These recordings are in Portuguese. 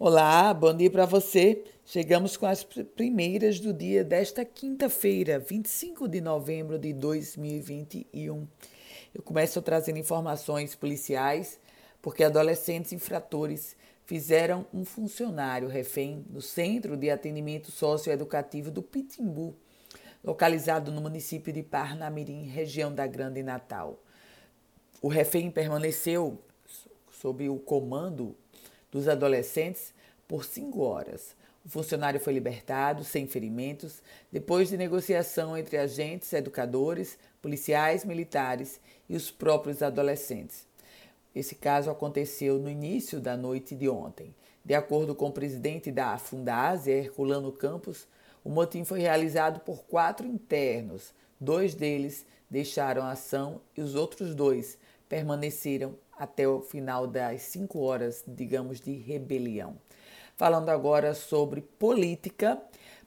Olá, bom dia para você. Chegamos com as primeiras do dia desta quinta-feira, 25 de novembro de 2021. Eu começo trazendo informações policiais porque adolescentes infratores fizeram um funcionário refém no Centro de Atendimento Socioeducativo do Pitimbu, localizado no município de Parnamirim, região da Grande Natal. O refém permaneceu sob o comando dos adolescentes por cinco horas. O funcionário foi libertado sem ferimentos depois de negociação entre agentes, educadores, policiais, militares e os próprios adolescentes. Esse caso aconteceu no início da noite de ontem. De acordo com o presidente da Fundase, Herculano Campos, o motim foi realizado por quatro internos. Dois deles deixaram a ação e os outros dois permaneceram até o final das cinco horas, digamos, de rebelião. Falando agora sobre política,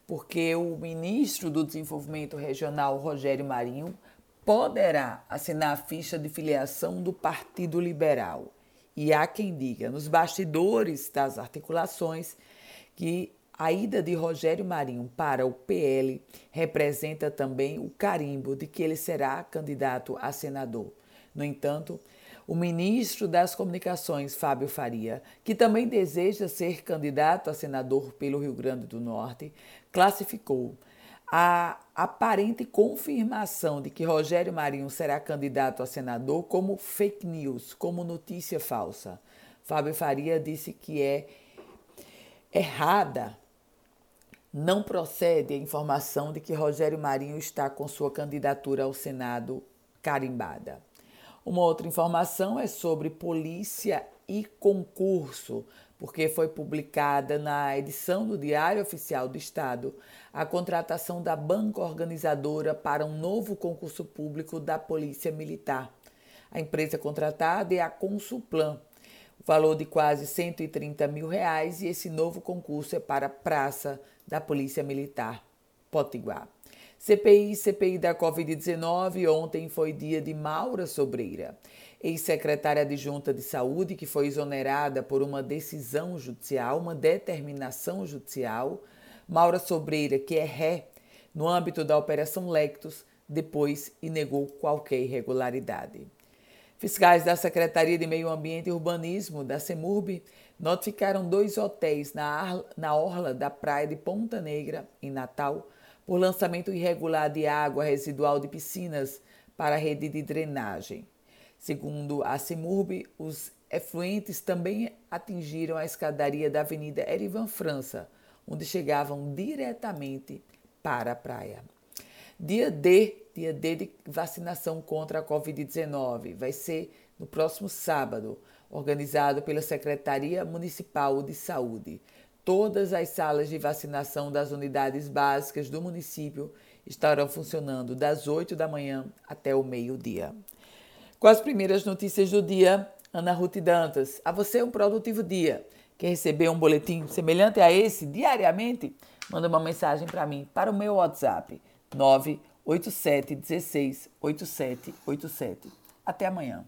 porque o ministro do Desenvolvimento Regional, Rogério Marinho, poderá assinar a ficha de filiação do Partido Liberal. E há quem diga, nos bastidores das articulações, que a ida de Rogério Marinho para o PL representa também o carimbo de que ele será candidato a senador. No entanto, o ministro das Comunicações, Fábio Faria, que também deseja ser candidato a senador pelo Rio Grande do Norte, classificou a aparente confirmação de que Rogério Marinho será candidato a senador como fake news, como notícia falsa. Fábio Faria disse que é errada. Não procede a informação de que Rogério Marinho está com sua candidatura ao Senado carimbada. Uma outra informação é sobre polícia e concurso, porque foi publicada na edição do Diário Oficial do Estado a contratação da banca organizadora para um novo concurso público da Polícia Militar. A empresa contratada é a Consulplan, valor de quase 130 mil reais, e esse novo concurso é para a Praça da Polícia Militar, Potiguar. CPI CPI da Covid-19. Ontem foi dia de Maura Sobreira, ex-secretária adjunta de saúde, que foi exonerada por uma decisão judicial, uma determinação judicial. Maura Sobreira, que é ré no âmbito da Operação Lectus, depois e negou qualquer irregularidade. Fiscais da Secretaria de Meio Ambiente e Urbanismo da CEMURB notificaram dois hotéis na, na orla da praia de Ponta Negra, em Natal, por lançamento irregular de água residual de piscinas para a rede de drenagem. Segundo a CIMURB, os efluentes também atingiram a escadaria da Avenida Erivan França, onde chegavam diretamente para a praia. Dia D, dia D de vacinação contra a Covid-19, vai ser no próximo sábado, organizado pela Secretaria Municipal de Saúde. Todas as salas de vacinação das unidades básicas do município estarão funcionando das 8 da manhã até o meio-dia. Com as primeiras notícias do dia, Ana Ruth Dantas. A você um produtivo dia. Quer receber um boletim semelhante a esse diariamente? Manda uma mensagem para mim, para o meu WhatsApp 987 16 8787. Até amanhã.